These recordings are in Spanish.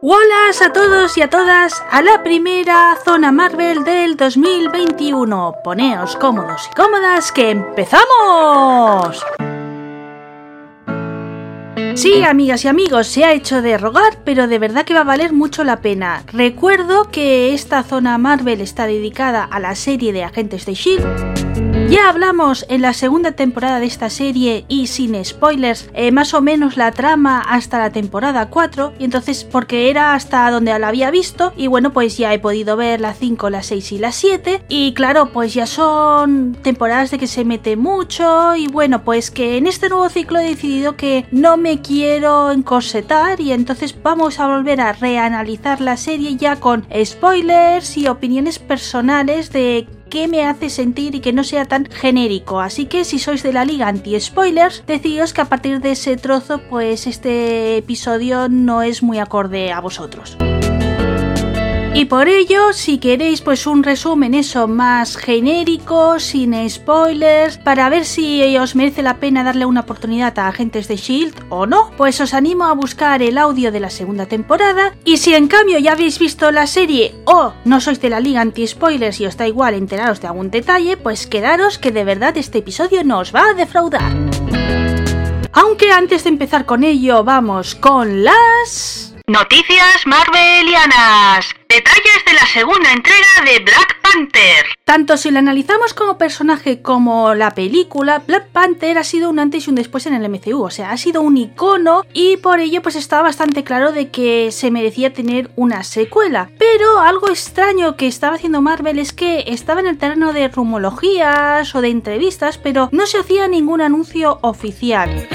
Hola a todos y a todas a la primera zona Marvel del 2021. Poneos cómodos y cómodas que empezamos. Sí, amigas y amigos, se ha hecho de rogar, pero de verdad que va a valer mucho la pena. Recuerdo que esta zona Marvel está dedicada a la serie de Agentes de Shield. Ya hablamos en la segunda temporada de esta serie y sin spoilers, eh, más o menos la trama hasta la temporada 4, y entonces porque era hasta donde la había visto, y bueno, pues ya he podido ver la 5, la 6 y la 7, y claro, pues ya son temporadas de que se mete mucho, y bueno, pues que en este nuevo ciclo he decidido que no me quiero encorsetar y entonces vamos a volver a reanalizar la serie ya con spoilers y opiniones personales de qué me hace sentir y que no sea tan genérico. Así que si sois de la liga anti-spoilers, deciros que a partir de ese trozo, pues este episodio no es muy acorde a vosotros. Y por ello, si queréis pues un resumen eso más genérico, sin spoilers, para ver si os merece la pena darle una oportunidad a Agentes de Shield o no, pues os animo a buscar el audio de la segunda temporada. Y si en cambio ya habéis visto la serie o no sois de la liga anti-spoilers y os da igual enteraros de algún detalle, pues quedaros que de verdad este episodio no os va a defraudar. Aunque antes de empezar con ello, vamos con las... Noticias Marvelianas. Detalles de la segunda entrega de Black Panther. Tanto si la analizamos como personaje como la película, Black Panther ha sido un antes y un después en el MCU, o sea, ha sido un icono y por ello pues estaba bastante claro de que se merecía tener una secuela. Pero algo extraño que estaba haciendo Marvel es que estaba en el terreno de rumologías o de entrevistas, pero no se hacía ningún anuncio oficial.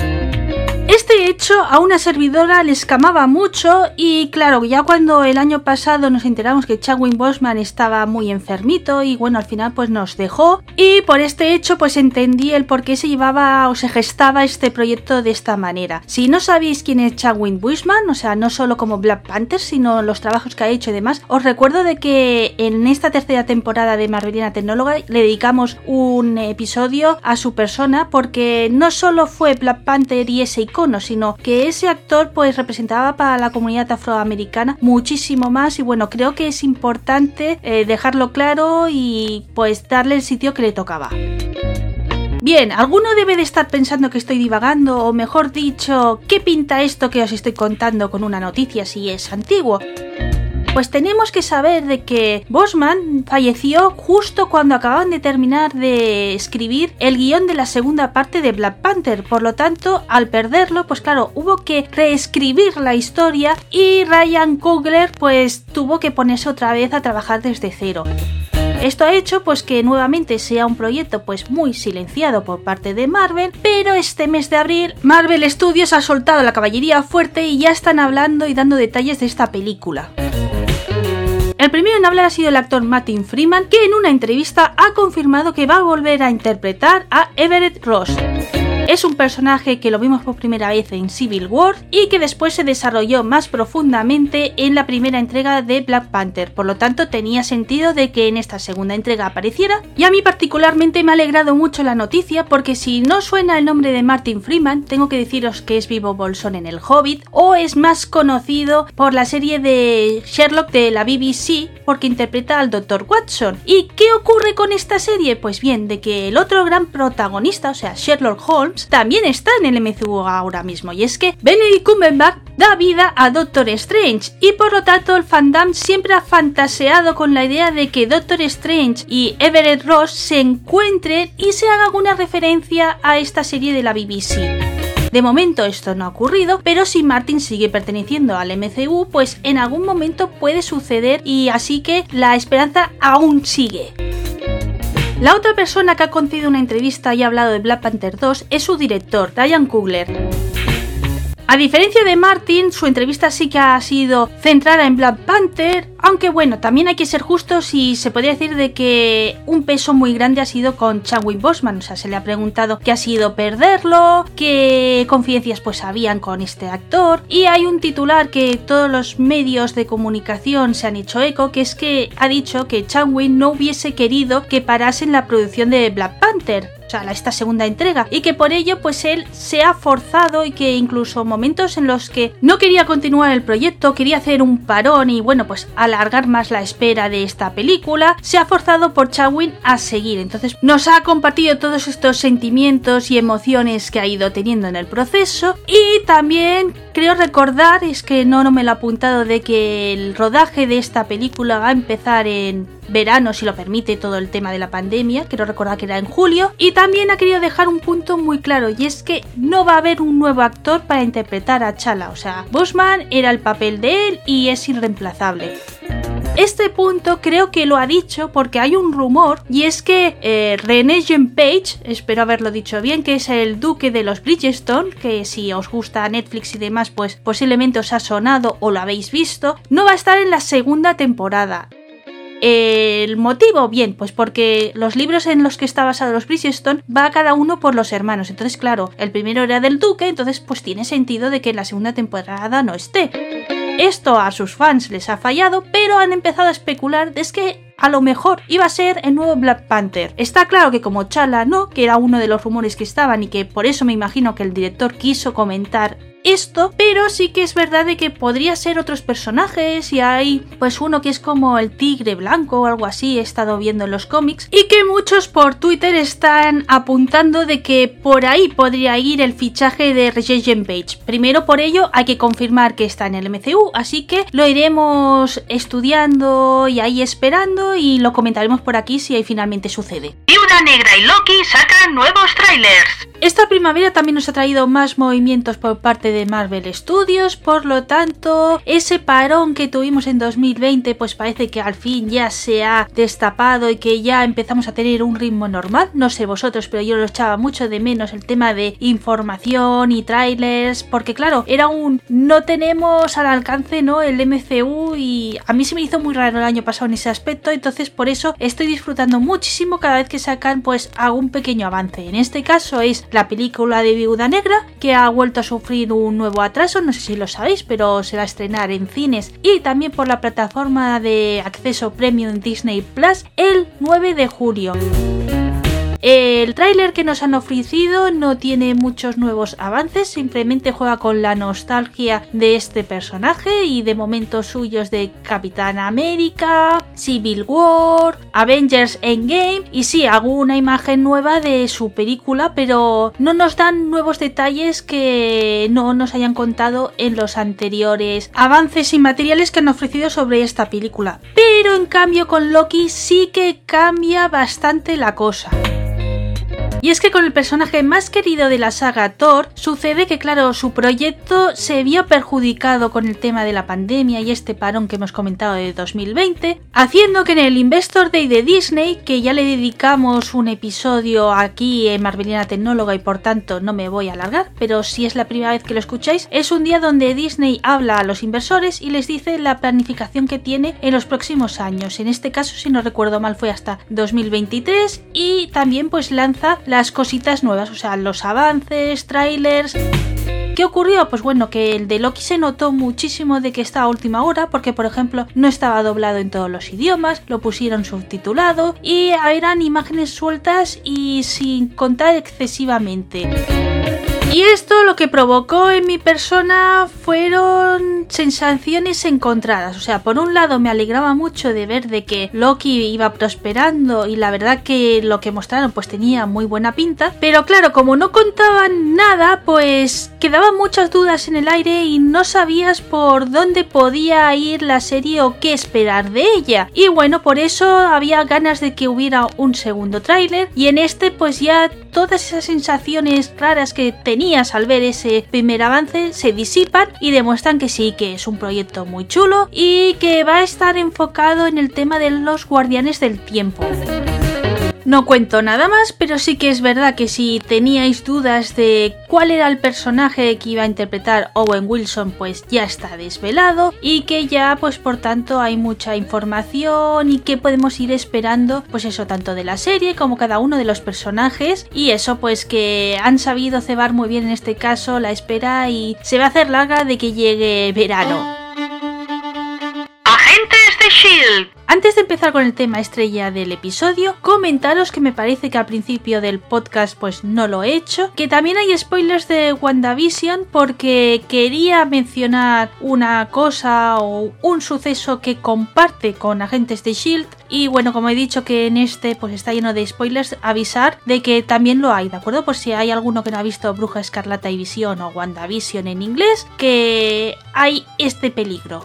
Este hecho a una servidora le escamaba mucho y claro, ya cuando el año pasado nos enteramos que Chadwick Boseman estaba muy enfermito y bueno, al final pues nos dejó y por este hecho pues entendí el por qué se llevaba o se gestaba este proyecto de esta manera. Si no sabéis quién es Chadwick Boseman, o sea, no solo como Black Panther, sino los trabajos que ha hecho y demás, os recuerdo de que en esta tercera temporada de Marvelina Tecnóloga le dedicamos un episodio a su persona porque no solo fue Black Panther y ese sino que ese actor pues representaba para la comunidad afroamericana muchísimo más y bueno, creo que es importante eh, dejarlo claro y pues darle el sitio que le tocaba. Bien, alguno debe de estar pensando que estoy divagando, o mejor dicho, ¿qué pinta esto que os estoy contando con una noticia si es antiguo? Pues tenemos que saber de que Bosman falleció justo cuando acababan de terminar de escribir el guion de la segunda parte de Black Panther. Por lo tanto, al perderlo, pues claro, hubo que reescribir la historia y Ryan Coogler pues tuvo que ponerse otra vez a trabajar desde cero. Esto ha hecho pues que nuevamente sea un proyecto pues muy silenciado por parte de Marvel, pero este mes de abril Marvel Studios ha soltado la caballería fuerte y ya están hablando y dando detalles de esta película. El primero en hablar ha sido el actor Martin Freeman, que en una entrevista ha confirmado que va a volver a interpretar a Everett Ross. Es un personaje que lo vimos por primera vez en Civil War y que después se desarrolló más profundamente en la primera entrega de Black Panther, por lo tanto tenía sentido de que en esta segunda entrega apareciera y a mí particularmente me ha alegrado mucho la noticia porque si no suena el nombre de Martin Freeman tengo que deciros que es Vivo Bolson en El Hobbit o es más conocido por la serie de Sherlock de la BBC porque interpreta al Dr. Watson. ¿Y qué ocurre con esta serie? Pues bien, de que el otro gran protagonista, o sea Sherlock Holmes, también está en el MCU ahora mismo, y es que Benedict Cumberbatch da vida a Doctor Strange, y por lo tanto el fandom siempre ha fantaseado con la idea de que Doctor Strange y Everett Ross se encuentren y se haga alguna referencia a esta serie de la BBC. De momento esto no ha ocurrido, pero si Martin sigue perteneciendo al MCU, pues en algún momento puede suceder y así que la esperanza aún sigue. La otra persona que ha concedido una entrevista y ha hablado de Black Panther 2 es su director, Ryan Coogler. A diferencia de Martin, su entrevista sí que ha sido centrada en Black Panther, aunque bueno, también hay que ser justos y se podría decir de que un peso muy grande ha sido con Chadwick Boseman, o sea, se le ha preguntado qué ha sido perderlo, qué confidencias pues habían con este actor. Y hay un titular que todos los medios de comunicación se han hecho eco, que es que ha dicho que Chadwick no hubiese querido que parasen la producción de Black Panther, o sea, esta segunda entrega, y que por ello pues él se ha forzado y que incluso momentos en los que no quería continuar el proyecto, quería hacer un parón y bueno, pues alargar más la espera de esta película, se ha forzado por Chawin a seguir. Entonces nos ha compartido todos estos sentimientos y emociones que ha ido teniendo en el proceso y también creo recordar, es que no, no me lo he apuntado, de que el rodaje de esta película va a empezar en verano, si lo permite todo el tema de la pandemia, quiero recordar que era en julio, y también ha querido dejar un punto muy claro, y es que no va a haber un nuevo actor para interpretar a Chala, o sea, Bosman era el papel de él y es irreemplazable. Este punto creo que lo ha dicho porque hay un rumor y es que eh, René Jean Page, espero haberlo dicho bien, que es el duque de los Bridgestone, que si os gusta Netflix y demás, pues posiblemente os ha sonado o lo habéis visto, no va a estar en la segunda temporada. El motivo, bien, pues porque los libros en los que está basado los Bridgestone va cada uno por los hermanos. Entonces, claro, el primero era del duque, entonces pues tiene sentido de que en la segunda temporada no esté. Esto a sus fans les ha fallado, pero han empezado a especular de que a lo mejor iba a ser el nuevo Black Panther. Está claro que como Chala no, que era uno de los rumores que estaban y que por eso me imagino que el director quiso comentar esto, pero sí que es verdad de que podría ser otros personajes y hay pues uno que es como el tigre blanco o algo así, he estado viendo en los cómics y que muchos por Twitter están apuntando de que por ahí podría ir el fichaje de Regent Page. Primero por ello hay que confirmar que está en el MCU, así que lo iremos estudiando y ahí esperando y lo comentaremos por aquí si ahí finalmente sucede. Viuda Negra y Loki sacan nuevos trailers. Esta primavera también nos ha traído más movimientos por parte de Marvel Studios, por lo tanto, ese parón que tuvimos en 2020 pues parece que al fin ya se ha destapado y que ya empezamos a tener un ritmo normal. No sé vosotros, pero yo lo echaba mucho de menos el tema de información y trailers, porque claro, era un no tenemos al alcance, ¿no? El MCU y a mí se me hizo muy raro el año pasado en ese aspecto, entonces por eso estoy disfrutando muchísimo cada vez que sacan pues algún pequeño avance. En este caso es la película de Viuda Negra, que ha vuelto a sufrir un nuevo atraso, no sé si lo sabéis, pero se va a estrenar en cines y también por la plataforma de acceso premium Disney Plus el 9 de julio. El tráiler que nos han ofrecido no tiene muchos nuevos avances, simplemente juega con la nostalgia de este personaje y de momentos suyos de Capitán América, Civil War, Avengers Endgame y sí, alguna imagen nueva de su película, pero no nos dan nuevos detalles que no nos hayan contado en los anteriores avances y materiales que han ofrecido sobre esta película. Pero en cambio con Loki sí que cambia bastante la cosa. Y es que con el personaje más querido de la saga Thor, sucede que claro, su proyecto se vio perjudicado con el tema de la pandemia y este parón que hemos comentado de 2020, haciendo que en el Investor Day de Disney, que ya le dedicamos un episodio aquí en Marvelina Tecnóloga y por tanto no me voy a alargar, pero si es la primera vez que lo escucháis, es un día donde Disney habla a los inversores y les dice la planificación que tiene en los próximos años. En este caso, si no recuerdo mal, fue hasta 2023 y también pues lanza las cositas nuevas, o sea, los avances, trailers. ¿Qué ocurrió? Pues bueno, que el de Loki se notó muchísimo de que estaba a última hora, porque por ejemplo no estaba doblado en todos los idiomas, lo pusieron subtitulado y eran imágenes sueltas y sin contar excesivamente. Y esto lo que provocó en mi persona fueron sensaciones encontradas. O sea, por un lado me alegraba mucho de ver de que Loki iba prosperando y la verdad que lo que mostraron pues tenía muy buena pinta. Pero claro, como no contaban nada, pues quedaban muchas dudas en el aire y no sabías por dónde podía ir la serie o qué esperar de ella. Y bueno, por eso había ganas de que hubiera un segundo tráiler y en este pues ya todas esas sensaciones raras que tenías al ver ese primer avance se disipan y demuestran que sí, que es un proyecto muy chulo y que va a estar enfocado en el tema de los guardianes del tiempo. No cuento nada más, pero sí que es verdad que si teníais dudas de cuál era el personaje que iba a interpretar Owen Wilson, pues ya está desvelado y que ya pues por tanto hay mucha información y que podemos ir esperando pues eso tanto de la serie como cada uno de los personajes y eso pues que han sabido cebar muy bien en este caso la espera y se va a hacer larga de que llegue verano. Shield Antes de empezar con el tema estrella del episodio, comentaros que me parece que al principio del podcast pues no lo he hecho, que también hay spoilers de WandaVision porque quería mencionar una cosa o un suceso que comparte con agentes de Shield y bueno, como he dicho que en este pues está lleno de spoilers, avisar de que también lo hay, ¿de acuerdo? Por si hay alguno que no ha visto Bruja Escarlata y Visión o WandaVision en inglés, que hay este peligro.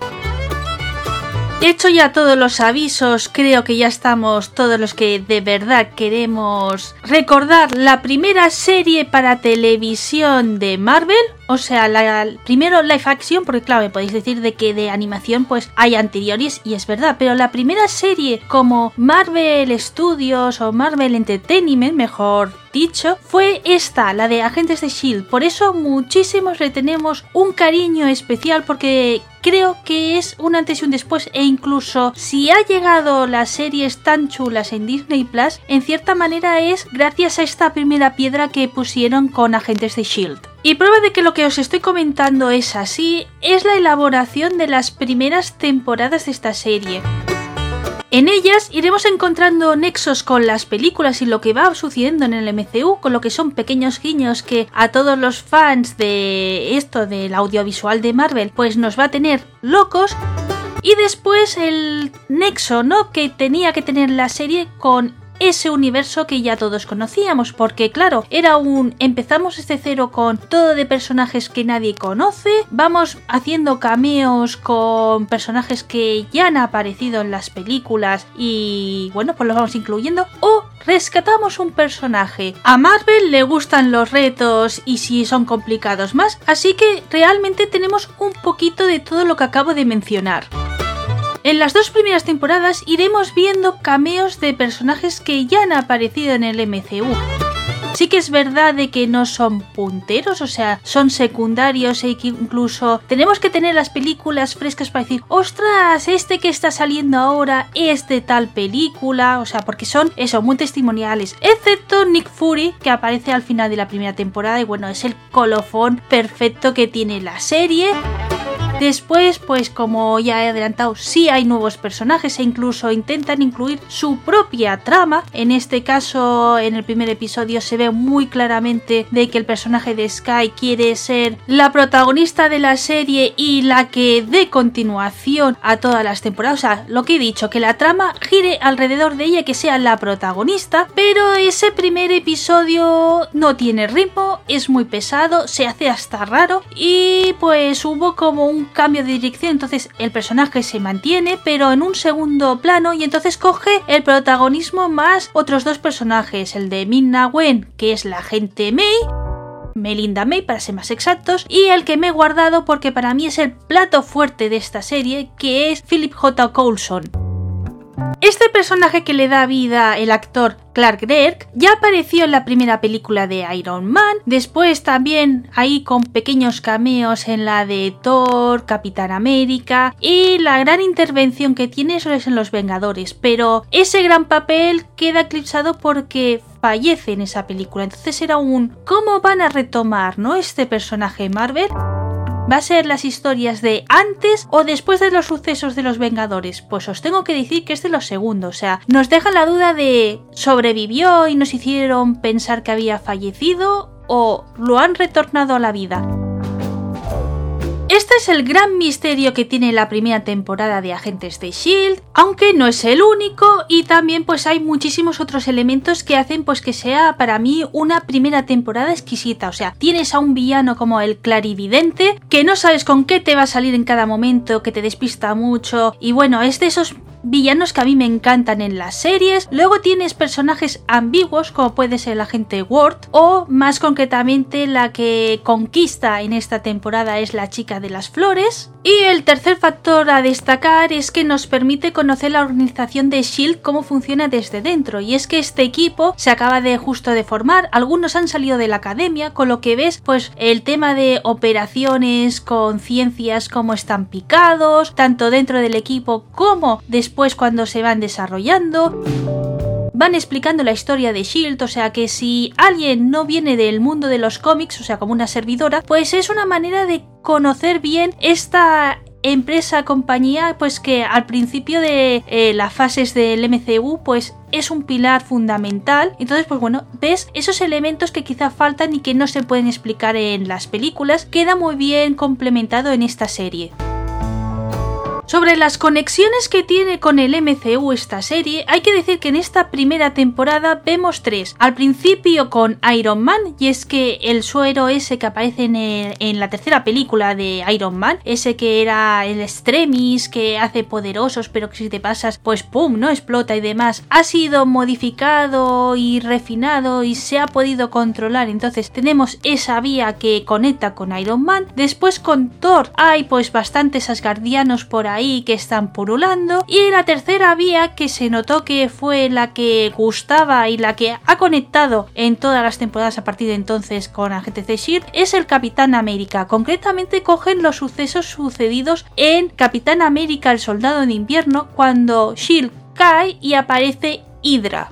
Hecho ya todos los avisos, creo que ya estamos todos los que de verdad queremos recordar la primera serie para televisión de Marvel. O sea, la, primero live action, porque claro, me podéis decir de que de animación pues hay anteriores y es verdad, pero la primera serie como Marvel Studios o Marvel Entertainment, mejor dicho, fue esta, la de Agentes de Shield. Por eso muchísimos le tenemos un cariño especial porque creo que es un antes y un después e incluso si ha llegado las series tan chulas en Disney Plus, en cierta manera es gracias a esta primera piedra que pusieron con Agentes de Shield. Y prueba de que lo que os estoy comentando es así es la elaboración de las primeras temporadas de esta serie. En ellas iremos encontrando nexos con las películas y lo que va sucediendo en el MCU, con lo que son pequeños guiños que a todos los fans de esto del audiovisual de Marvel pues nos va a tener locos. Y después el nexo, ¿no? Que tenía que tener la serie con ese universo que ya todos conocíamos, porque claro, era un empezamos este cero con todo de personajes que nadie conoce, vamos haciendo cameos con personajes que ya han aparecido en las películas y bueno, pues los vamos incluyendo, o rescatamos un personaje. A Marvel le gustan los retos y si son complicados más, así que realmente tenemos un poquito de todo lo que acabo de mencionar. En las dos primeras temporadas iremos viendo cameos de personajes que ya han aparecido en el MCU. Sí que es verdad de que no son punteros, o sea, son secundarios e que incluso tenemos que tener las películas frescas para decir, ostras, este que está saliendo ahora es de tal película, o sea, porque son eso, muy testimoniales, excepto Nick Fury, que aparece al final de la primera temporada y bueno, es el colofón perfecto que tiene la serie. Después, pues como ya he adelantado, sí hay nuevos personajes e incluso intentan incluir su propia trama. En este caso, en el primer episodio se ve muy claramente de que el personaje de Sky quiere ser la protagonista de la serie y la que dé continuación a todas las temporadas. O sea, lo que he dicho, que la trama gire alrededor de ella, que sea la protagonista. Pero ese primer episodio no tiene ritmo, es muy pesado, se hace hasta raro y pues hubo como un cambio de dirección, entonces el personaje se mantiene, pero en un segundo plano y entonces coge el protagonismo más otros dos personajes, el de Minna Wen, que es la agente May, Melinda May para ser más exactos, y el que me he guardado porque para mí es el plato fuerte de esta serie, que es Philip J. Coulson. Este personaje que le da vida el actor Clark Gregg ya apareció en la primera película de Iron Man, después también ahí con pequeños cameos en la de Thor, Capitán América y la gran intervención que tiene eso es en Los Vengadores, pero ese gran papel queda eclipsado porque fallece en esa película, entonces era un ¿cómo van a retomar, no este personaje Marvel? ¿Va a ser las historias de antes o después de los sucesos de los Vengadores? Pues os tengo que decir que es de los segundos, o sea, nos deja la duda de sobrevivió y nos hicieron pensar que había fallecido o lo han retornado a la vida. Este es el gran misterio que tiene la primera temporada de Agentes de Shield, aunque no es el único y también pues hay muchísimos otros elementos que hacen pues que sea para mí una primera temporada exquisita, o sea, tienes a un villano como el clarividente que no sabes con qué te va a salir en cada momento, que te despista mucho y bueno, es de esos villanos que a mí me encantan en las series. Luego tienes personajes ambiguos como puede ser la agente Ward o más concretamente la que conquista en esta temporada es la chica de las flores. Y el tercer factor a destacar es que nos permite conocer la organización de Shield cómo funciona desde dentro y es que este equipo se acaba de justo de formar, algunos han salido de la academia, con lo que ves pues el tema de operaciones con ciencias como están picados, tanto dentro del equipo como después después cuando se van desarrollando van explicando la historia de Shield, o sea que si alguien no viene del mundo de los cómics, o sea como una servidora, pues es una manera de conocer bien esta empresa, compañía, pues que al principio de eh, las fases del MCU, pues es un pilar fundamental. Entonces, pues bueno, ves esos elementos que quizá faltan y que no se pueden explicar en las películas, queda muy bien complementado en esta serie. Sobre las conexiones que tiene con el MCU esta serie, hay que decir que en esta primera temporada vemos tres. Al principio con Iron Man, y es que el suero ese que aparece en, la tercera película de Iron Man, ese que era el extremis, que hace poderosos, pero que si te pasas, pues pum, no explota y demás, ha sido modificado y refinado y se ha podido controlar. Entonces tenemos esa vía que conecta con Iron Man. Después con Thor hay pues bastantes asgardianos por ahí que están purulando y la tercera vía que se notó que fue la que gustaba y la que ha conectado en todas las temporadas a partir de entonces con Agente Shield es el Capitán América. Concretamente cogen los sucesos sucedidos en Capitán América el Soldado de Invierno cuando Shield cae y aparece Hydra.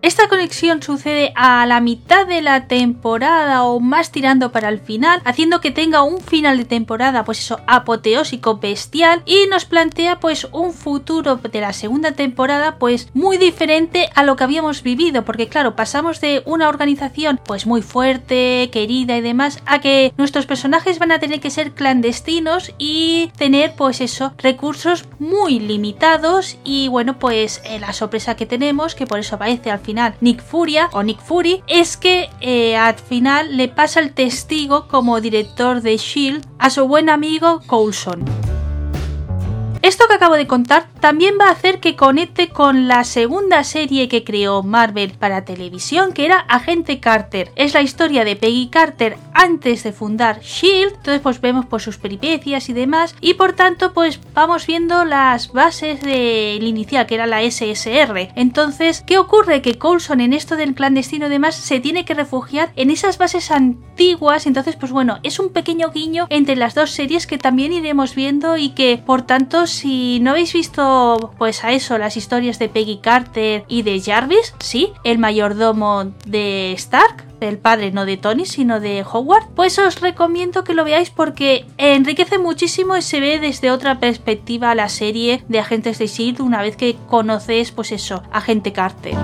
Esta conexión sucede a la mitad de la temporada o más tirando para el final, haciendo que tenga un final de temporada, pues eso, apoteósico, bestial, y nos plantea pues un futuro de la segunda temporada pues muy diferente a lo que habíamos vivido, porque claro, pasamos de una organización pues muy fuerte, querida y demás, a que nuestros personajes van a tener que ser clandestinos y tener pues eso, recursos muy limitados y bueno pues eh, la sorpresa que tenemos, que por eso aparece al Nick Furia o Nick Fury es que eh, al final le pasa el testigo como director de Shield a su buen amigo Coulson. Esto que acabo de contar también va a hacer que conecte con la segunda serie que creó Marvel para televisión, que era Agente Carter. Es la historia de Peggy Carter antes de fundar Shield, entonces pues vemos sus peripecias y demás, y por tanto pues vamos viendo las bases del inicial, que era la SSR. Entonces, ¿qué ocurre? Que Coulson en esto del clandestino y demás se tiene que refugiar en esas bases antiguas, entonces pues bueno, es un pequeño guiño entre las dos series que también iremos viendo y que por tanto si no habéis visto pues a eso las historias de Peggy Carter y de Jarvis, sí, el mayordomo de Stark, el padre no de Tony sino de Howard, pues os recomiendo que lo veáis porque enriquece muchísimo y se ve desde otra perspectiva la serie de Agentes de S.H.I.E.L.D. una vez que conoces pues eso, Agente Carter.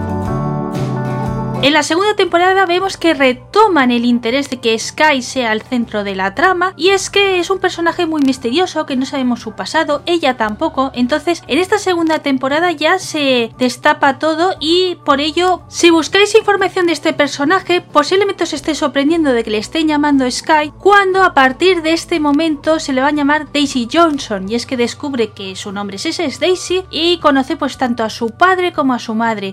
En la segunda temporada vemos que retoman el interés de que Sky sea el centro de la trama y es que es un personaje muy misterioso que no sabemos su pasado, ella tampoco, entonces en esta segunda temporada ya se destapa todo y por ello si buscáis información de este personaje posiblemente os esté sorprendiendo de que le estén llamando Sky cuando a partir de este momento se le va a llamar Daisy Johnson y es que descubre que su nombre es ese, es Daisy y conoce pues tanto a su padre como a su madre.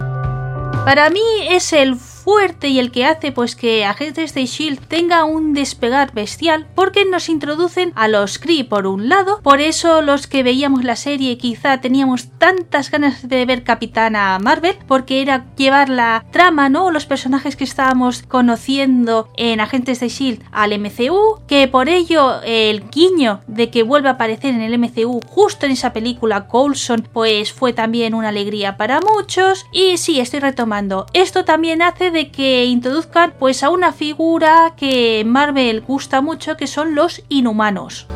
Para mí es el fuerte y el que hace pues que Agentes de Shield tenga un despegar bestial porque nos introducen a los Kree por un lado, por eso los que veíamos la serie quizá teníamos tantas ganas de ver Capitana Marvel porque era llevar la trama, ¿no? Los personajes que estábamos conociendo en Agentes de Shield al MCU, que por ello el guiño de que vuelve a aparecer en el MCU justo en esa película Coulson pues fue también una alegría para muchos y sí, estoy retomando. Esto también hace de que introduzcan pues a una figura que Marvel gusta mucho que son los inhumanos.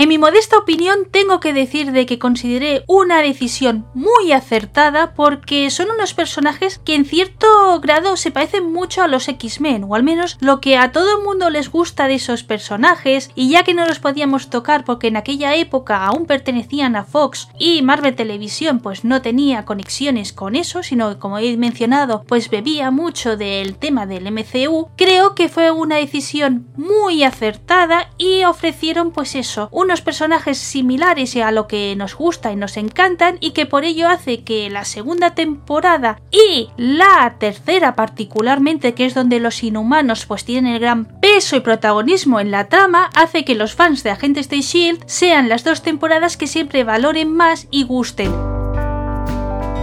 En mi modesta opinión tengo que decir de que consideré una decisión muy acertada porque son unos personajes que en cierto grado se parecen mucho a los X-Men o al menos lo que a todo el mundo les gusta de esos personajes y ya que no los podíamos tocar porque en aquella época aún pertenecían a Fox y Marvel Televisión pues no tenía conexiones con eso sino que como he mencionado pues bebía mucho del tema del MCU creo que fue una decisión muy acertada y ofrecieron pues eso unos personajes similares a lo que nos gusta y nos encantan y que por ello hace que la segunda temporada y la tercera particularmente que es donde los inhumanos pues tienen el gran peso y protagonismo en la trama hace que los fans de Agentes de Shield sean las dos temporadas que siempre valoren más y gusten.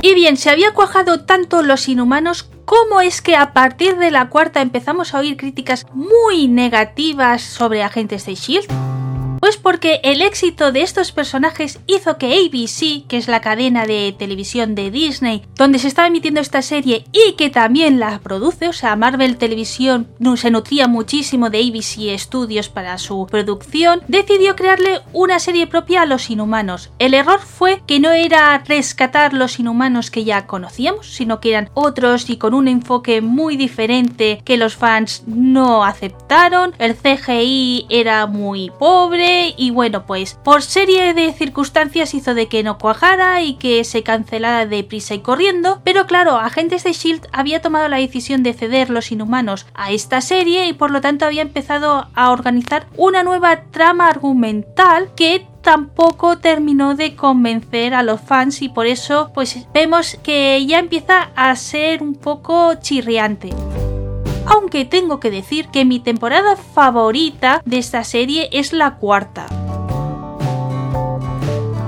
Y bien, se había cuajado tanto los inhumanos ¿Cómo es que a partir de la cuarta empezamos a oír críticas muy negativas sobre agentes de Shield? Pues porque el éxito de estos personajes hizo que ABC, que es la cadena de televisión de Disney, donde se estaba emitiendo esta serie y que también la produce, o sea, Marvel Televisión se nutría muchísimo de ABC Studios para su producción, decidió crearle una serie propia a los inhumanos. El error fue que no era rescatar los inhumanos que ya conocíamos, sino que eran otros y con un enfoque muy diferente que los fans no aceptaron. El CGI era muy pobre y bueno, pues por serie de circunstancias hizo de que no cuajara y que se cancelara deprisa y corriendo, pero claro, Agentes de Shield había tomado la decisión de ceder los inhumanos a esta serie y por lo tanto había empezado a organizar una nueva trama argumental que tampoco terminó de convencer a los fans y por eso pues vemos que ya empieza a ser un poco chirriante aunque tengo que decir que mi temporada favorita de esta serie es la cuarta.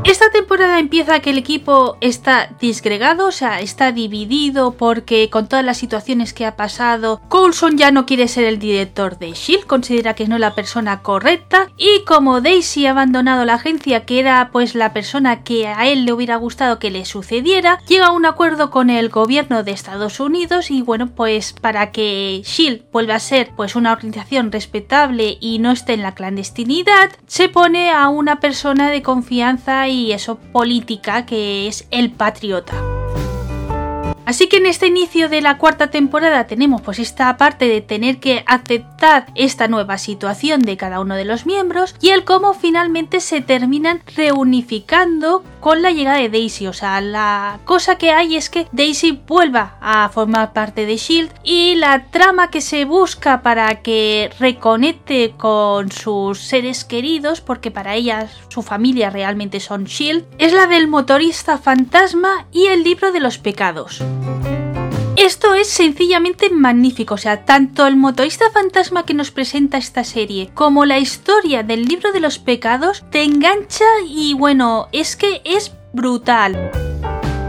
Esta temporada empieza que el equipo está disgregado, o sea, está dividido porque con todas las situaciones que ha pasado, Coulson ya no quiere ser el director de Shield, considera que no es la persona correcta. Y como Daisy ha abandonado la agencia que era pues la persona que a él le hubiera gustado que le sucediera, llega a un acuerdo con el gobierno de Estados Unidos y bueno, pues para que Shield vuelva a ser pues una organización respetable y no esté en la clandestinidad, se pone a una persona de confianza y y eso política que es el patriota. Así que en este inicio de la cuarta temporada tenemos pues esta parte de tener que aceptar esta nueva situación de cada uno de los miembros y el cómo finalmente se terminan reunificando con la llegada de Daisy. O sea, la cosa que hay es que Daisy vuelva a formar parte de Shield y la trama que se busca para que reconecte con sus seres queridos, porque para ella su familia realmente son Shield, es la del motorista fantasma y el libro de los pecados. Esto es sencillamente magnífico, o sea, tanto el motorista fantasma que nos presenta esta serie como la historia del libro de los pecados te engancha y bueno, es que es brutal.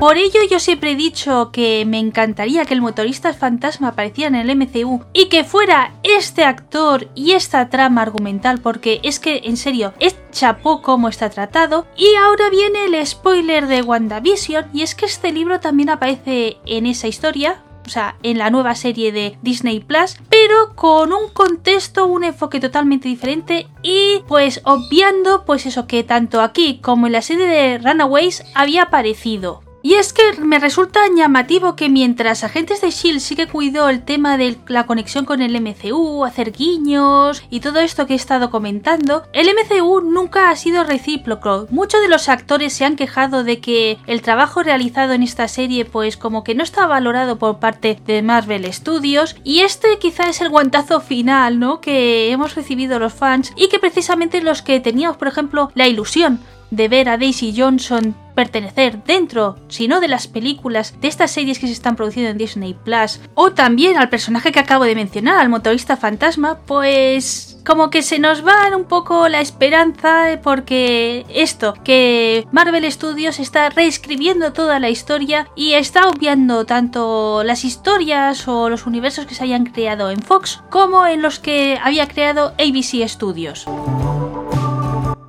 Por ello yo siempre he dicho que me encantaría que el motorista fantasma apareciera en el MCU y que fuera este actor y esta trama argumental porque es que en serio es chapó cómo está tratado y ahora viene el spoiler de WandaVision y es que este libro también aparece en esa historia o sea, en la nueva serie de Disney Plus, pero con un contexto, un enfoque totalmente diferente y pues obviando pues eso que tanto aquí como en la serie de Runaways había aparecido. Y es que me resulta llamativo que mientras Agentes de Shield sí que cuidó el tema de la conexión con el MCU, hacer guiños y todo esto que he estado comentando, el MCU nunca ha sido recíproco. Muchos de los actores se han quejado de que el trabajo realizado en esta serie pues como que no está valorado por parte de Marvel Studios y este quizá es el guantazo final, ¿no? que hemos recibido los fans y que precisamente los que teníamos por ejemplo la ilusión de ver a Daisy Johnson pertenecer dentro, sino de las películas de estas series que se están produciendo en Disney Plus, o también al personaje que acabo de mencionar, al motorista fantasma, pues como que se nos va un poco la esperanza porque esto, que Marvel Studios está reescribiendo toda la historia y está obviando tanto las historias o los universos que se hayan creado en Fox como en los que había creado ABC Studios.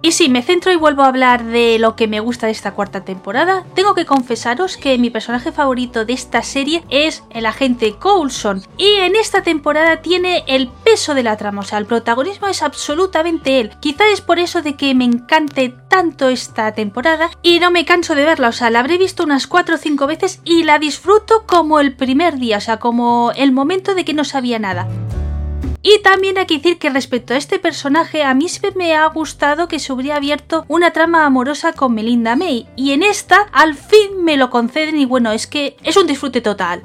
Y si me centro y vuelvo a hablar de lo que me gusta de esta cuarta temporada, tengo que confesaros que mi personaje favorito de esta serie es el agente Coulson. Y en esta temporada tiene el peso de la trama, o sea, el protagonismo es absolutamente él. Quizá es por eso de que me encante tanto esta temporada y no me canso de verla, o sea, la habré visto unas 4 o 5 veces y la disfruto como el primer día, o sea, como el momento de que no sabía nada. Y también hay que decir que respecto a este personaje, a mí siempre me ha gustado que se hubiera abierto una trama amorosa con Melinda May. Y en esta, al fin me lo conceden y bueno, es que es un disfrute total.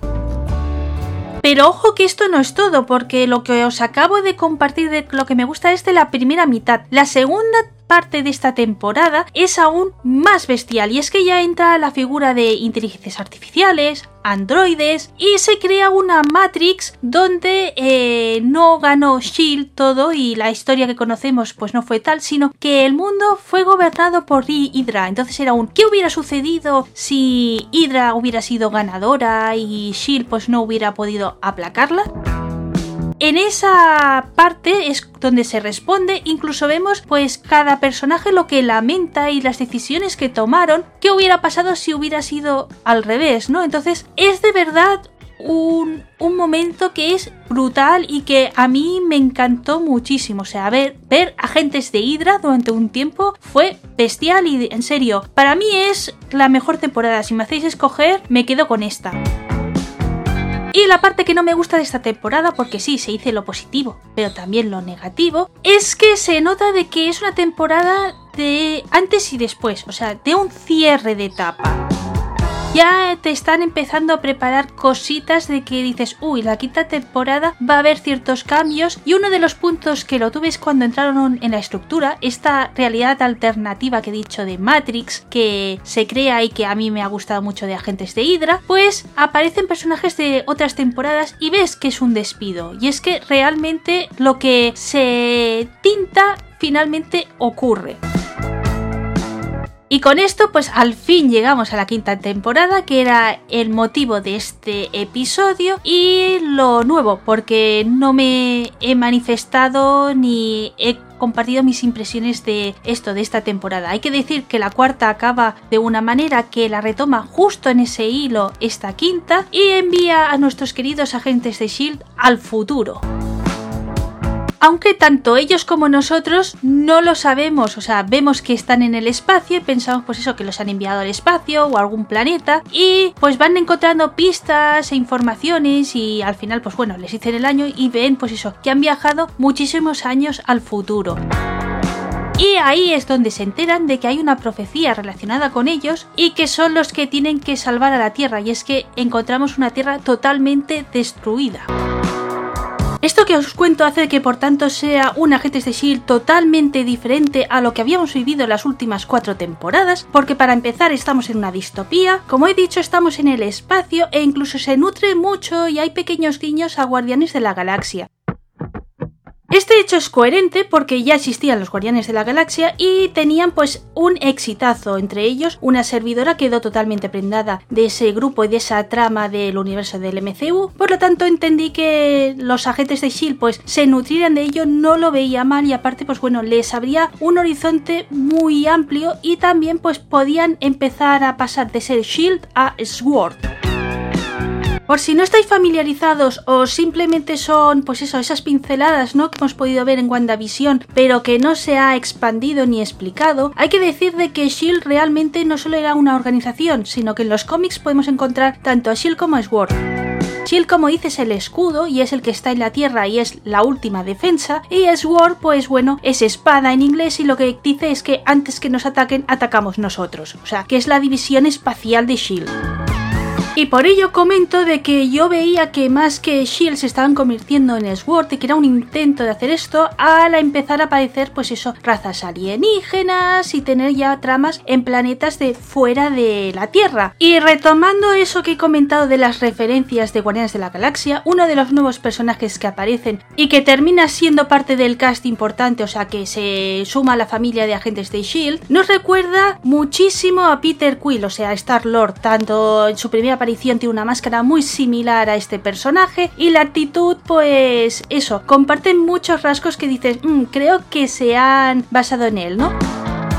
Pero ojo que esto no es todo, porque lo que os acabo de compartir de lo que me gusta es de la primera mitad. La segunda parte de esta temporada es aún más bestial y es que ya entra la figura de inteligencias artificiales, androides y se crea una Matrix donde eh, no ganó Shield todo y la historia que conocemos pues no fue tal, sino que el mundo fue gobernado por Hydra. Entonces era un ¿qué hubiera sucedido si Hydra hubiera sido ganadora y Shield pues no hubiera podido aplacarla? En esa parte es donde se responde, incluso vemos pues cada personaje lo que lamenta y las decisiones que tomaron, qué hubiera pasado si hubiera sido al revés, ¿no? Entonces es de verdad un, un, momento que es brutal y que a mí me encantó muchísimo. O sea, ver, ver agentes de Hydra durante un tiempo fue bestial y en serio, para mí es la mejor temporada. Si me hacéis escoger, me quedo con esta. Y la parte que no me gusta de esta temporada, porque sí, se dice lo positivo, pero también lo negativo, es que se nota de que es una temporada de antes y después, o sea, de un cierre de etapa ya te están empezando a preparar cositas de que dices, uy, la quinta temporada va a haber ciertos cambios y uno de los puntos que lo tuve es cuando entraron en la estructura, esta realidad alternativa que he dicho de Matrix, que se crea y que a mí me ha gustado mucho de Agentes de Hydra, pues aparecen personajes de otras temporadas y ves que es un despido. Y es que realmente lo que se tinta finalmente ocurre. Y con esto, pues al fin llegamos a la quinta temporada, que era el motivo de este episodio y lo nuevo, porque no me he manifestado ni he compartido mis impresiones de esto, de esta temporada. Hay que decir que la cuarta acaba de una manera que la retoma justo en ese hilo esta quinta y envía a nuestros queridos agentes de Shield al futuro aunque tanto ellos como nosotros no lo sabemos, o sea, vemos que están en el espacio y pensamos pues eso, que los han enviado al espacio o a algún planeta y pues van encontrando pistas e informaciones y al final pues bueno, les dicen el año y ven pues eso, que han viajado muchísimos años al futuro. Y ahí es donde se enteran de que hay una profecía relacionada con ellos y que son los que tienen que salvar a la Tierra. Y es que encontramos una Tierra totalmente destruida. Esto que os cuento hace que por tanto sea un agente de Shield totalmente diferente a lo que habíamos vivido en las últimas cuatro temporadas, porque para empezar estamos en una distopía, como he dicho estamos en el espacio e incluso se nutre mucho y hay pequeños guiños a Guardianes de la Galaxia. Este hecho es coherente porque ya existían los Guardianes de la Galaxia y tenían pues un exitazo, entre ellos una servidora quedó totalmente prendada de ese grupo y de esa trama del universo del MCU, por lo tanto entendí que los agentes de SHIELD pues se nutrieran de ello, no lo veía mal y aparte pues bueno, les abría un horizonte muy amplio y también pues podían empezar a pasar de ser SHIELD a SWORD. Por si no estáis familiarizados o simplemente son, pues eso, esas pinceladas, ¿no? Que hemos podido ver en WandaVision, pero que no se ha expandido ni explicado, hay que decir de que SHIELD realmente no solo era una organización, sino que en los cómics podemos encontrar tanto a SHIELD como a SWORD. SHIELD, como dices, es el escudo y es el que está en la tierra y es la última defensa. Y SWORD, pues bueno, es espada en inglés y lo que dice es que antes que nos ataquen, atacamos nosotros. O sea, que es la división espacial de SHIELD. Y por ello comento de que yo veía que más que Shield se estaban convirtiendo en Sword y que era un intento de hacer esto al empezar a aparecer pues eso, razas alienígenas y tener ya tramas en planetas de fuera de la Tierra. Y retomando eso que he comentado de las referencias de Guardianes de la Galaxia, uno de los nuevos personajes que aparecen y que termina siendo parte del cast importante, o sea que se suma a la familia de agentes de Shield, nos recuerda muchísimo a Peter Quill, o sea, Star Lord, tanto en su primera tiene una máscara muy similar a este personaje y la actitud pues eso, comparten muchos rasgos que dices, mm, creo que se han basado en él, ¿no?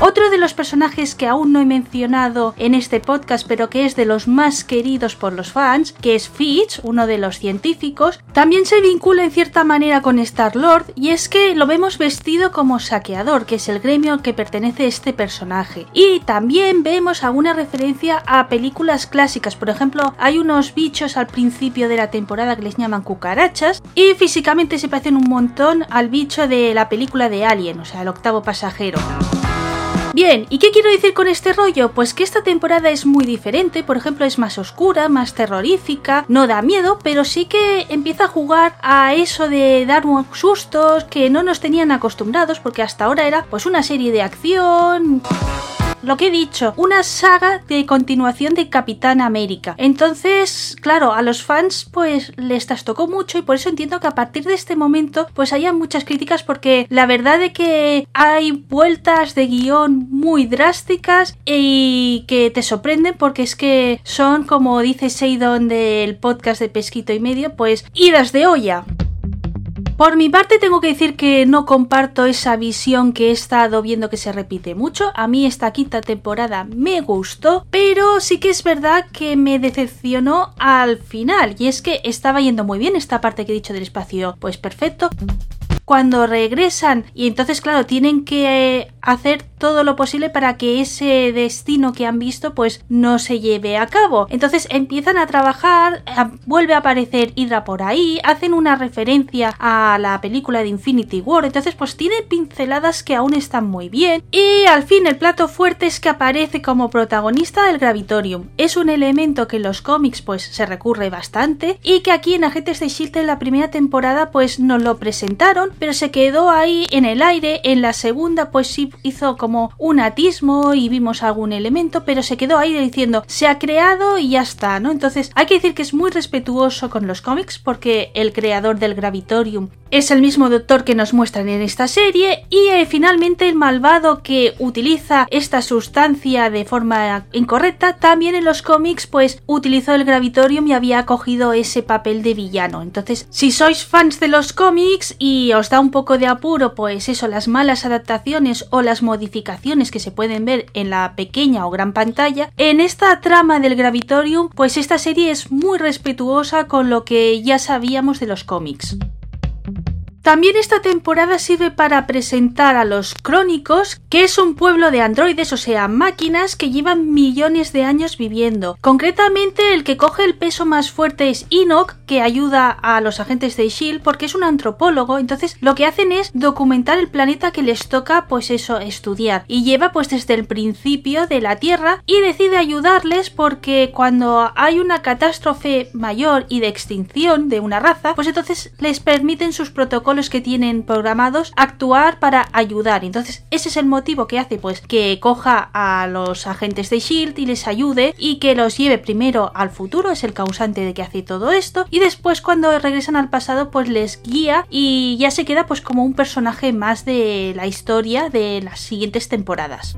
Otro de los personajes que aún no he mencionado en este podcast, pero que es de los más queridos por los fans, que es Fitch, uno de los científicos, también se vincula en cierta manera con Star-Lord y es que lo vemos vestido como saqueador, que es el gremio al que pertenece este personaje. Y también vemos alguna referencia a películas clásicas, por ejemplo, hay unos bichos al principio de la temporada que les llaman cucarachas y físicamente se parecen un montón al bicho de la película de Alien, o sea, el octavo pasajero. Bien, ¿y qué quiero decir con este rollo? Pues que esta temporada es muy diferente, por ejemplo es más oscura, más terrorífica, no da miedo, pero sí que empieza a jugar a eso de dar sustos que no nos tenían acostumbrados, porque hasta ahora era pues una serie de acción lo que he dicho, una saga de continuación de Capitán América. Entonces, claro, a los fans pues les trastocó mucho y por eso entiendo que a partir de este momento pues haya muchas críticas porque la verdad de que hay vueltas de guion muy drásticas y que te sorprenden porque es que son como dice Seidon del podcast de Pesquito y Medio pues idas de olla. Por mi parte tengo que decir que no comparto esa visión que he estado viendo que se repite mucho. A mí esta quinta temporada me gustó, pero sí que es verdad que me decepcionó al final. Y es que estaba yendo muy bien esta parte que he dicho del espacio, pues perfecto cuando regresan y entonces claro tienen que hacer todo lo posible para que ese destino que han visto pues no se lleve a cabo. Entonces empiezan a trabajar, vuelve a aparecer Hydra por ahí, hacen una referencia a la película de Infinity War, entonces pues tiene pinceladas que aún están muy bien y al fin el plato fuerte es que aparece como protagonista del Gravitorium. Es un elemento que en los cómics pues se recurre bastante y que aquí en Agentes de Shield en la primera temporada pues no lo presentaron, pero se quedó ahí en el aire, en la segunda pues sí hizo como un atismo y vimos algún elemento, pero se quedó ahí diciendo se ha creado y ya está, ¿no? Entonces hay que decir que es muy respetuoso con los cómics porque el creador del Gravitorium es el mismo doctor que nos muestran en esta serie y eh, finalmente el malvado que utiliza esta sustancia de forma incorrecta también en los cómics pues utilizó el Gravitorium y había cogido ese papel de villano. Entonces si sois fans de los cómics y os da un poco de apuro pues eso las malas adaptaciones o las modificaciones que se pueden ver en la pequeña o gran pantalla, en esta trama del Gravitorium, pues esta serie es muy respetuosa con lo que ya sabíamos de los cómics. También esta temporada sirve para presentar a los Crónicos, que es un pueblo de androides, o sea, máquinas que llevan millones de años viviendo. Concretamente, el que coge el peso más fuerte es Enoch, que ayuda a los agentes de Shield porque es un antropólogo, entonces lo que hacen es documentar el planeta que les toca, pues eso, estudiar. Y lleva pues desde el principio de la Tierra y decide ayudarles porque cuando hay una catástrofe mayor y de extinción de una raza, pues entonces les permiten sus protocolos que tienen programados actuar para ayudar. Entonces, ese es el motivo que hace pues que coja a los agentes de Shield y les ayude y que los lleve primero al futuro, es el causante de que hace todo esto, y después cuando regresan al pasado pues les guía y ya se queda pues como un personaje más de la historia de las siguientes temporadas.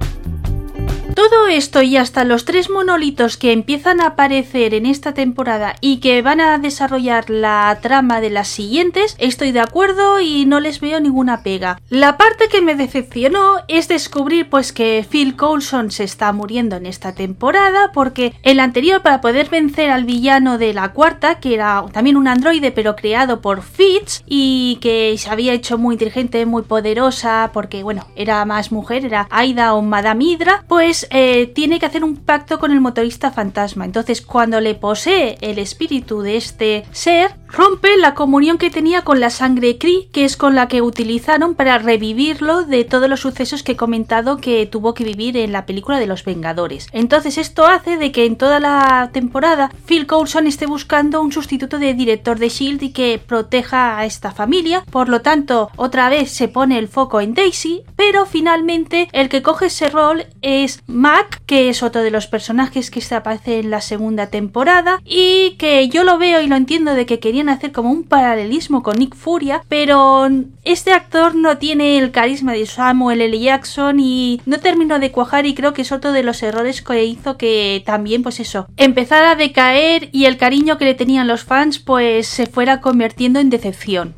Todo esto y hasta los tres monolitos que empiezan a aparecer en esta temporada y que van a desarrollar la trama de las siguientes, estoy de acuerdo y no les veo ninguna pega. La parte que me decepcionó es descubrir pues que Phil Coulson se está muriendo en esta temporada porque el anterior para poder vencer al villano de la cuarta, que era también un androide pero creado por Fitz y que se había hecho muy inteligente, muy poderosa porque bueno, era más mujer, era Aida o Madame Hydra, pues eh, tiene que hacer un pacto con el motorista fantasma. Entonces, cuando le posee el espíritu de este ser, rompe la comunión que tenía con la sangre Kree, que es con la que utilizaron para revivirlo de todos los sucesos que he comentado que tuvo que vivir en la película de los Vengadores. Entonces, esto hace de que en toda la temporada Phil Coulson esté buscando un sustituto de director de Shield y que proteja a esta familia. Por lo tanto, otra vez se pone el foco en Daisy, pero finalmente el que coge ese rol es Mac, que es otro de los personajes que se aparece en la segunda temporada y que yo lo veo y lo entiendo de que querían hacer como un paralelismo con Nick Furia, pero este actor no tiene el carisma de Samuel L. Jackson y no terminó de cuajar y creo que es otro de los errores que hizo que también pues eso, empezara a decaer y el cariño que le tenían los fans pues se fuera convirtiendo en decepción.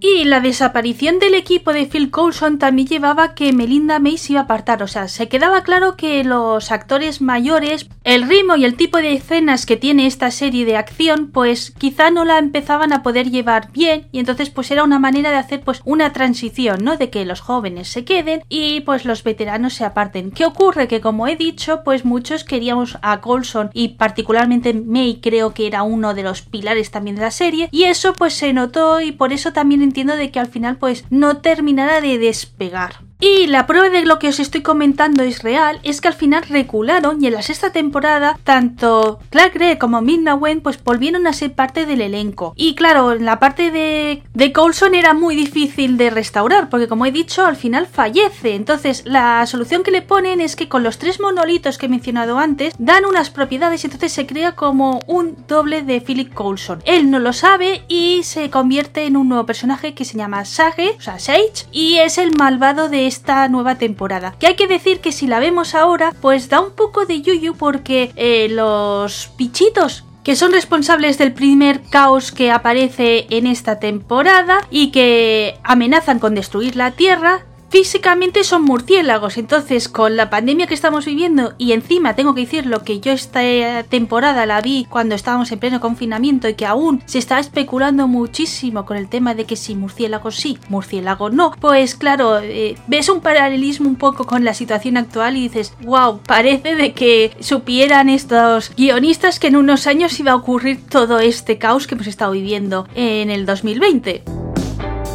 Y la desaparición del equipo de Phil Coulson también llevaba que Melinda May se iba a apartar, o sea, se quedaba claro que los actores mayores, el ritmo y el tipo de escenas que tiene esta serie de acción, pues quizá no la empezaban a poder llevar bien y entonces pues era una manera de hacer pues una transición, ¿no? De que los jóvenes se queden y pues los veteranos se aparten. ¿Qué ocurre? Que como he dicho, pues muchos queríamos a Coulson y particularmente May creo que era uno de los pilares también de la serie y eso pues se notó y por eso también entiendo de que al final pues no terminara de despegar. Y la prueba de lo que os estoy comentando es real, es que al final recularon y en la sexta temporada tanto Clark Gregg como Midna Wen pues volvieron a ser parte del elenco. Y claro, la parte de, de Coulson era muy difícil de restaurar porque como he dicho al final fallece. Entonces la solución que le ponen es que con los tres monolitos que he mencionado antes dan unas propiedades y entonces se crea como un doble de Philip Coulson. Él no lo sabe y se convierte en un nuevo personaje que se llama Sage, o sea Sage, y es el malvado de esta nueva temporada. Que hay que decir que si la vemos ahora, pues da un poco de yuyu porque eh, los bichitos que son responsables del primer caos que aparece en esta temporada y que amenazan con destruir la Tierra, físicamente son murciélagos. Entonces, con la pandemia que estamos viviendo, y encima tengo que decirlo que yo esta temporada la vi cuando estábamos en pleno confinamiento y que aún se está especulando muchísimo con el tema de que si murciélago sí, murciélago no, pues claro, eh, ves un paralelismo un poco con la situación actual y dices, wow, parece de que supieran estos guionistas que en unos años iba a ocurrir todo este caos que hemos estado viviendo en el 2020.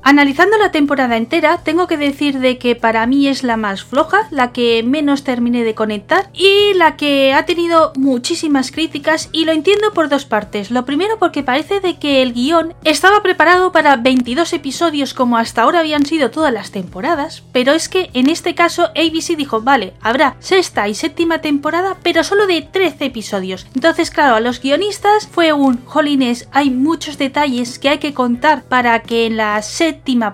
Analizando la temporada entera, tengo que decir de que para mí es la más floja, la que menos terminé de conectar y la que ha tenido muchísimas críticas y lo entiendo por dos partes. Lo primero porque parece de que el guion estaba preparado para 22 episodios como hasta ahora habían sido todas las temporadas, pero es que en este caso ABC dijo, vale, habrá sexta y séptima temporada, pero solo de 13 episodios. Entonces, claro, a los guionistas fue un, jolines, hay muchos detalles que hay que contar para que en la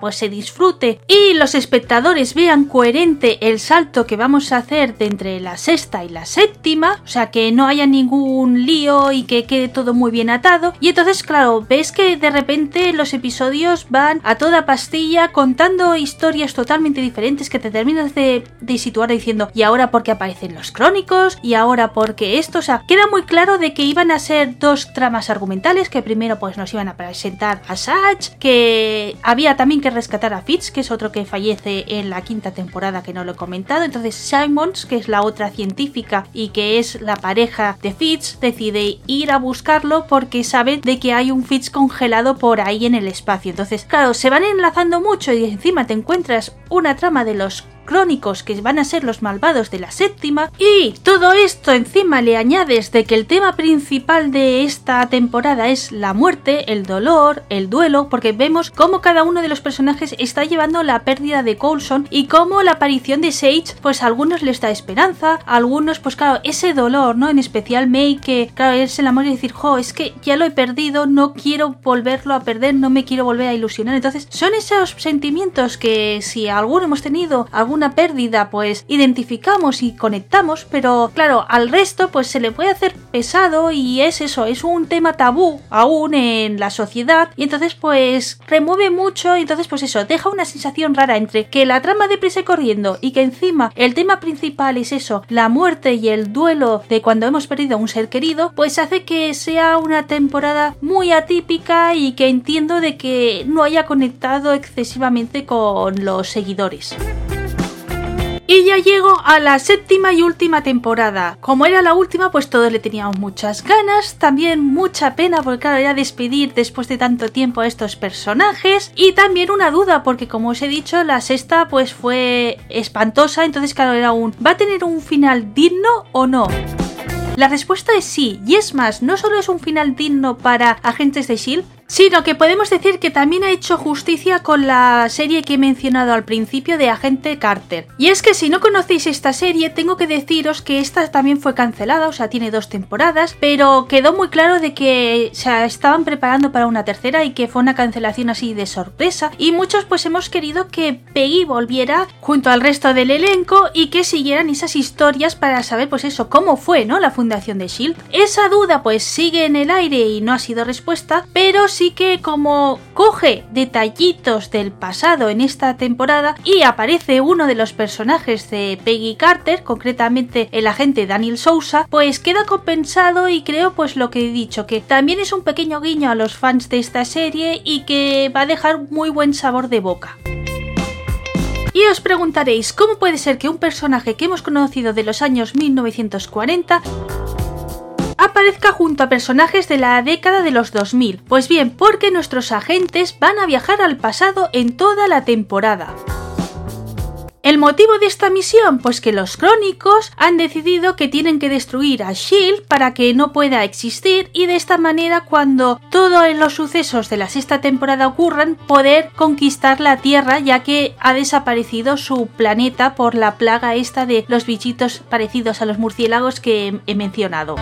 pues se disfrute y los espectadores vean coherente el salto que vamos a hacer de entre la sexta y la séptima, o sea que no haya ningún lío y que quede todo muy bien atado. Y entonces, claro, ves que de repente los episodios van a toda pastilla contando historias totalmente diferentes que te terminas de, de situar diciendo, y ahora porque aparecen los crónicos, y ahora porque esto, o sea, queda muy claro de que iban a ser dos tramas argumentales, que primero pues nos iban a presentar a Satch, que había también que rescatar a Fitz, que es otro que fallece en la quinta temporada que no lo he comentado. Entonces Simons, que es la otra científica y que es la pareja de Fitz, decide ir a buscarlo porque sabe de que hay un Fitz congelado por ahí en el espacio. Entonces, claro, se van enlazando mucho y encima te encuentras una trama de los crónicos que van a ser los malvados de la séptima y todo esto encima le añades de que el tema principal de esta temporada es la muerte, el dolor, el duelo, porque vemos cómo cada uno de los personajes está llevando la pérdida de Coulson y cómo la aparición de Sage pues a algunos les da esperanza, a algunos pues claro, ese dolor, ¿no? En especial May que claro, es el amor y decir, jo, es que ya lo he perdido, no quiero volverlo a perder, no me quiero volver a ilusionar. Entonces son esos sentimientos que si alguno hemos tenido algún una pérdida, pues identificamos y conectamos, pero claro, al resto pues se le puede hacer pesado y es eso, es un tema tabú aún en la sociedad y entonces pues remueve mucho y entonces pues eso, deja una sensación rara entre que la trama de prisa corriendo y que encima el tema principal es eso, la muerte y el duelo de cuando hemos perdido a un ser querido, pues hace que sea una temporada muy atípica y que entiendo de que no haya conectado excesivamente con los seguidores. Y ya llego a la séptima y última temporada. Como era la última, pues todos le teníamos muchas ganas, también mucha pena porque claro, era despedir después de tanto tiempo a estos personajes y también una duda porque como os he dicho, la sexta pues fue espantosa, entonces claro, era un ¿va a tener un final digno o no? La respuesta es sí, y es más, no solo es un final digno para agentes de Shield, sino que podemos decir que también ha hecho justicia con la serie que he mencionado al principio de Agente Carter. Y es que si no conocéis esta serie, tengo que deciros que esta también fue cancelada, o sea, tiene dos temporadas, pero quedó muy claro de que se estaban preparando para una tercera y que fue una cancelación así de sorpresa. Y muchos pues hemos querido que Peggy volviera junto al resto del elenco y que siguieran esas historias para saber pues eso, cómo fue, ¿no? La fundación de Shield. Esa duda pues sigue en el aire y no ha sido respuesta, pero Así que como coge detallitos del pasado en esta temporada y aparece uno de los personajes de Peggy Carter, concretamente el agente Daniel Sousa, pues queda compensado y creo pues lo que he dicho, que también es un pequeño guiño a los fans de esta serie y que va a dejar muy buen sabor de boca. Y os preguntaréis, ¿cómo puede ser que un personaje que hemos conocido de los años 1940 aparezca junto a personajes de la década de los 2000. Pues bien, porque nuestros agentes van a viajar al pasado en toda la temporada. ¿El motivo de esta misión? Pues que los crónicos han decidido que tienen que destruir a Shield para que no pueda existir y de esta manera cuando todos los sucesos de la sexta temporada ocurran poder conquistar la Tierra ya que ha desaparecido su planeta por la plaga esta de los bichitos parecidos a los murciélagos que he mencionado.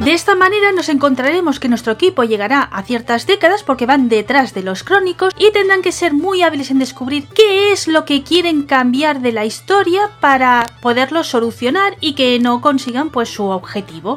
De esta manera nos encontraremos que nuestro equipo llegará a ciertas décadas porque van detrás de los crónicos y tendrán que ser muy hábiles en descubrir qué es lo que quieren cambiar de la historia para poderlo solucionar y que no consigan pues su objetivo.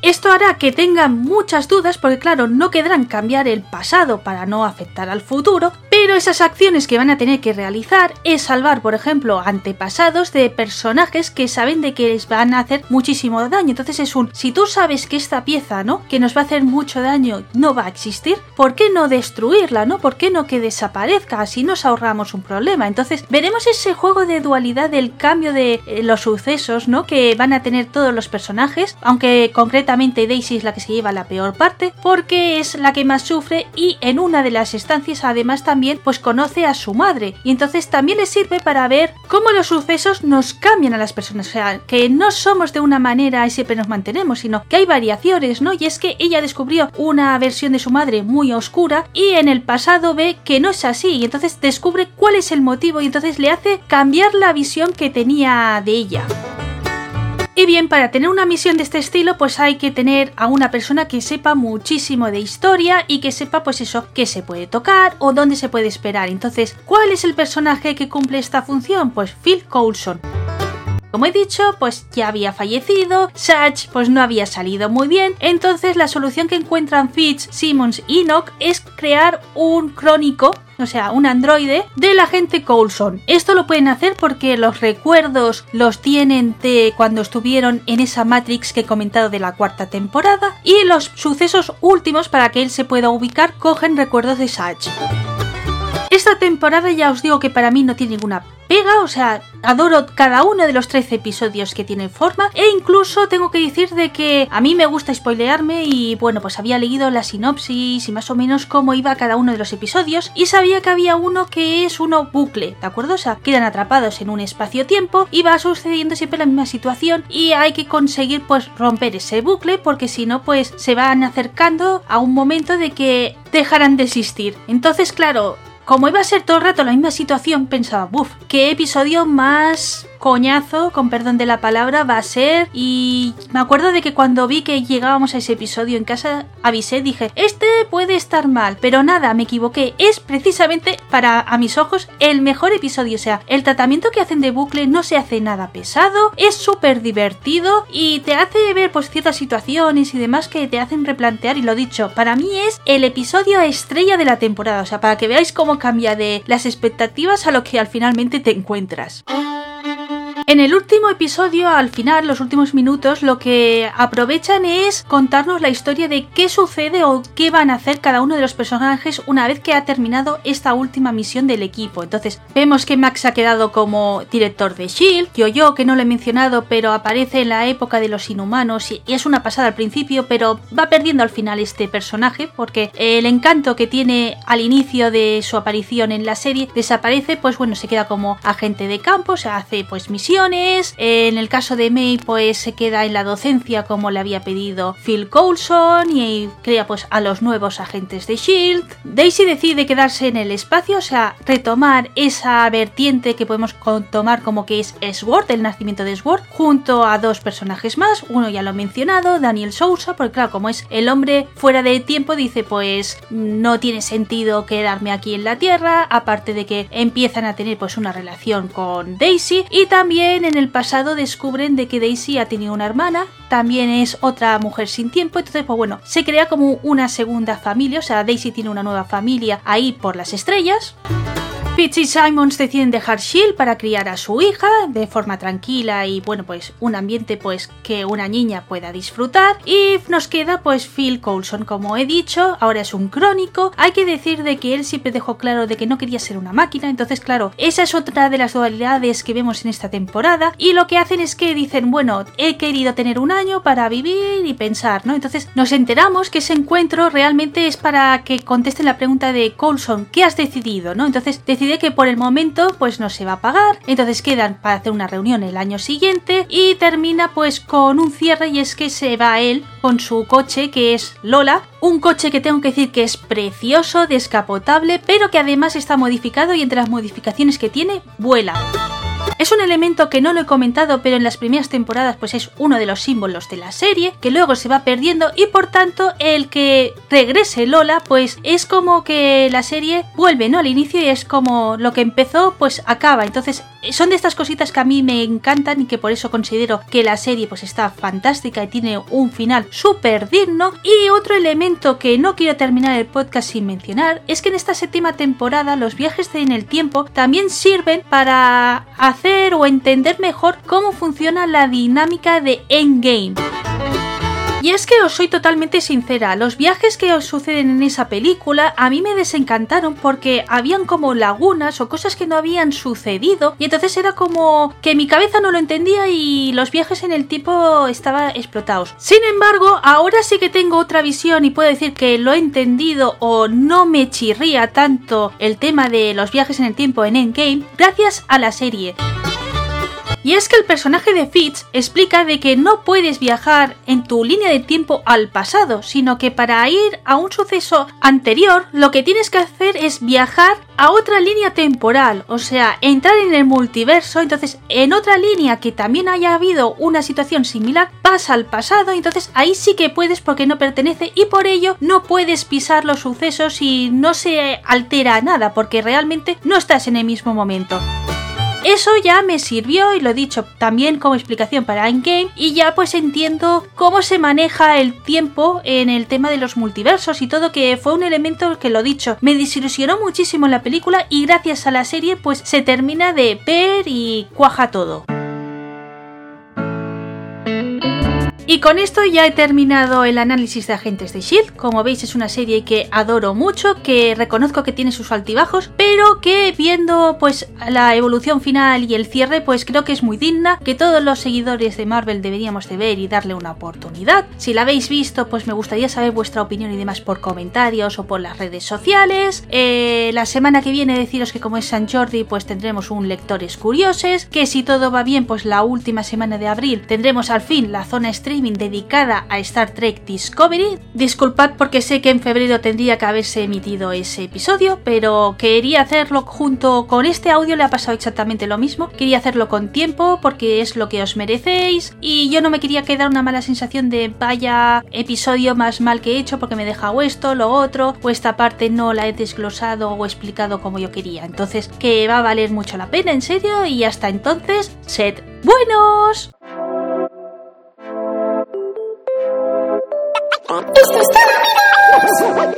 Esto hará que tengan muchas dudas porque claro, no querrán cambiar el pasado para no afectar al futuro, pero esas acciones que van a tener que realizar es salvar, por ejemplo, antepasados de personajes que saben de que les van a hacer muchísimo daño. Entonces es un, si tú sabes que esta pieza, ¿no? Que nos va a hacer mucho daño, no va a existir, ¿por qué no destruirla, ¿no? ¿Por qué no que desaparezca? Así nos ahorramos un problema. Entonces veremos ese juego de dualidad del cambio de eh, los sucesos, ¿no? Que van a tener todos los personajes, aunque concretamente Daisy es la que se lleva la peor parte, porque es la que más sufre y en una de las estancias además también pues conoce a su madre y entonces también le sirve para ver cómo los sucesos nos cambian a las personas, o que no somos de una manera y siempre nos mantenemos, sino que hay variaciones, ¿no? Y es que ella descubrió una versión de su madre muy oscura y en el pasado ve que no es así y entonces descubre cuál es el motivo y entonces le hace cambiar la visión que tenía de ella. Y bien, para tener una misión de este estilo, pues hay que tener a una persona que sepa muchísimo de historia y que sepa, pues eso, qué se puede tocar o dónde se puede esperar. Entonces, ¿cuál es el personaje que cumple esta función? Pues Phil Coulson. Como he dicho, pues ya había fallecido, Satch pues no había salido muy bien, entonces la solución que encuentran Fitz, Simmons y Enoch es crear un crónico o sea, un androide del agente Coulson. Esto lo pueden hacer porque los recuerdos los tienen de cuando estuvieron en esa Matrix que he comentado de la cuarta temporada y los sucesos últimos para que él se pueda ubicar cogen recuerdos de Satch. Esta temporada ya os digo que para mí no tiene ninguna pega, o sea, adoro cada uno de los 13 episodios que tienen forma e incluso tengo que decir de que a mí me gusta spoilearme y bueno, pues había leído la sinopsis y más o menos cómo iba cada uno de los episodios y sabía que había uno que es uno bucle, ¿de acuerdo? O sea, quedan atrapados en un espacio-tiempo y va sucediendo siempre la misma situación y hay que conseguir pues romper ese bucle porque si no pues se van acercando a un momento de que dejarán de existir. Entonces, claro, como iba a ser todo el rato la misma situación, pensaba, buf, qué episodio más coñazo, con perdón de la palabra, va a ser. Y me acuerdo de que cuando vi que llegábamos a ese episodio en casa, avisé, dije, este puede estar mal, pero nada, me equivoqué. Es precisamente, para a mis ojos, el mejor episodio. O sea, el tratamiento que hacen de bucle no se hace nada pesado, es súper divertido y te hace ver pues ciertas situaciones y demás que te hacen replantear. Y lo dicho, para mí es el episodio estrella de la temporada. O sea, para que veáis cómo cambia de las expectativas a lo que al finalmente te encuentras. En el último episodio, al final, los últimos minutos, lo que aprovechan es contarnos la historia de qué sucede o qué van a hacer cada uno de los personajes una vez que ha terminado esta última misión del equipo. Entonces, vemos que Max ha quedado como director de Shield, yo yo que no lo he mencionado, pero aparece en la época de los inhumanos y es una pasada al principio, pero va perdiendo al final este personaje porque el encanto que tiene al inicio de su aparición en la serie desaparece, pues bueno, se queda como agente de campo, se hace pues misión en el caso de May, pues se queda en la docencia como le había pedido Phil Coulson y crea pues a los nuevos agentes de Shield. Daisy decide quedarse en el espacio, o sea, retomar esa vertiente que podemos tomar como que es Sword, el nacimiento de Sword, junto a dos personajes más. Uno ya lo he mencionado, Daniel Sousa, porque claro, como es el hombre fuera de tiempo, dice pues no tiene sentido quedarme aquí en la Tierra, aparte de que empiezan a tener pues una relación con Daisy y también en el pasado descubren de que Daisy ha tenido una hermana, también es otra mujer sin tiempo, entonces pues bueno, se crea como una segunda familia, o sea, Daisy tiene una nueva familia ahí por las estrellas. Fitz y Simons deciden dejar Shield para criar a su hija de forma tranquila y bueno pues un ambiente pues que una niña pueda disfrutar. Y nos queda pues Phil Coulson como he dicho ahora es un crónico. Hay que decir de que él siempre dejó claro de que no quería ser una máquina entonces claro esa es otra de las dualidades que vemos en esta temporada y lo que hacen es que dicen bueno he querido tener un año para vivir y pensar no entonces nos enteramos que ese encuentro realmente es para que contesten la pregunta de Coulson ¿qué has decidido? no entonces que por el momento pues no se va a pagar, entonces quedan para hacer una reunión el año siguiente y termina pues con un cierre y es que se va él con su coche que es Lola, un coche que tengo que decir que es precioso, descapotable, pero que además está modificado y entre las modificaciones que tiene vuela. Es un elemento que no lo he comentado, pero en las primeras temporadas pues es uno de los símbolos de la serie, que luego se va perdiendo y por tanto el que regrese Lola pues es como que la serie vuelve, ¿no? Al inicio y es como lo que empezó pues acaba. Entonces son de estas cositas que a mí me encantan y que por eso considero que la serie pues está fantástica y tiene un final súper digno. Y otro elemento que no quiero terminar el podcast sin mencionar es que en esta séptima temporada los viajes en el tiempo también sirven para hacer o entender mejor cómo funciona la dinámica de Endgame. Y es que os soy totalmente sincera, los viajes que os suceden en esa película a mí me desencantaron porque habían como lagunas o cosas que no habían sucedido y entonces era como que mi cabeza no lo entendía y los viajes en el tiempo estaban explotados. Sin embargo, ahora sí que tengo otra visión y puedo decir que lo he entendido o no me chirría tanto el tema de los viajes en el tiempo en Endgame gracias a la serie. Y es que el personaje de Fitz explica de que no puedes viajar en tu línea de tiempo al pasado, sino que para ir a un suceso anterior lo que tienes que hacer es viajar a otra línea temporal, o sea, entrar en el multiverso, entonces en otra línea que también haya habido una situación similar, pasa al pasado, entonces ahí sí que puedes porque no pertenece y por ello no puedes pisar los sucesos y no se altera nada porque realmente no estás en el mismo momento. Eso ya me sirvió y lo he dicho también como explicación para Endgame y ya pues entiendo cómo se maneja el tiempo en el tema de los multiversos y todo que fue un elemento que lo dicho me desilusionó muchísimo la película y gracias a la serie pues se termina de ver y cuaja todo. Y con esto ya he terminado el análisis de Agentes de Shield. Como veis es una serie que adoro mucho, que reconozco que tiene sus altibajos, pero que viendo pues la evolución final y el cierre pues creo que es muy digna, que todos los seguidores de Marvel deberíamos de ver y darle una oportunidad. Si la habéis visto pues me gustaría saber vuestra opinión y demás por comentarios o por las redes sociales. Eh, la semana que viene deciros que como es San Jordi pues tendremos un Lectores Curiosos, que si todo va bien pues la última semana de abril tendremos al fin la zona dedicada a Star Trek Discovery. Disculpad porque sé que en febrero tendría que haberse emitido ese episodio, pero quería hacerlo junto con este audio, le ha pasado exactamente lo mismo. Quería hacerlo con tiempo porque es lo que os merecéis y yo no me quería quedar una mala sensación de vaya episodio más mal que he hecho porque me he dejado esto, lo otro, o esta parte no la he desglosado o explicado como yo quería. Entonces, que va a valer mucho la pena, en serio, y hasta entonces, sed buenos. Esto está